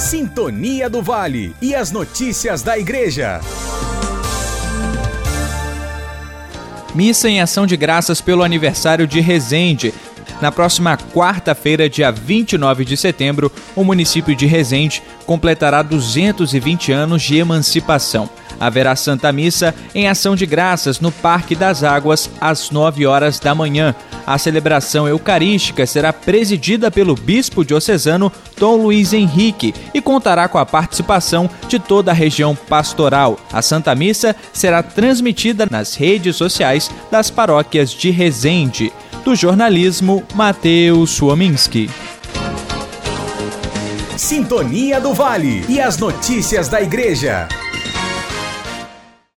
Sintonia do Vale e as notícias da Igreja. Missa em ação de graças pelo aniversário de Resende. Na próxima quarta-feira, dia 29 de setembro, o município de Resende completará 220 anos de emancipação. Haverá Santa Missa em ação de graças no Parque das Águas às 9 horas da manhã. A celebração eucarística será presidida pelo bispo diocesano Dom Luiz Henrique e contará com a participação de toda a região pastoral. A Santa Missa será transmitida nas redes sociais das paróquias de Resende do jornalismo Matheus Suominski. Sintonia do Vale e as notícias da Igreja.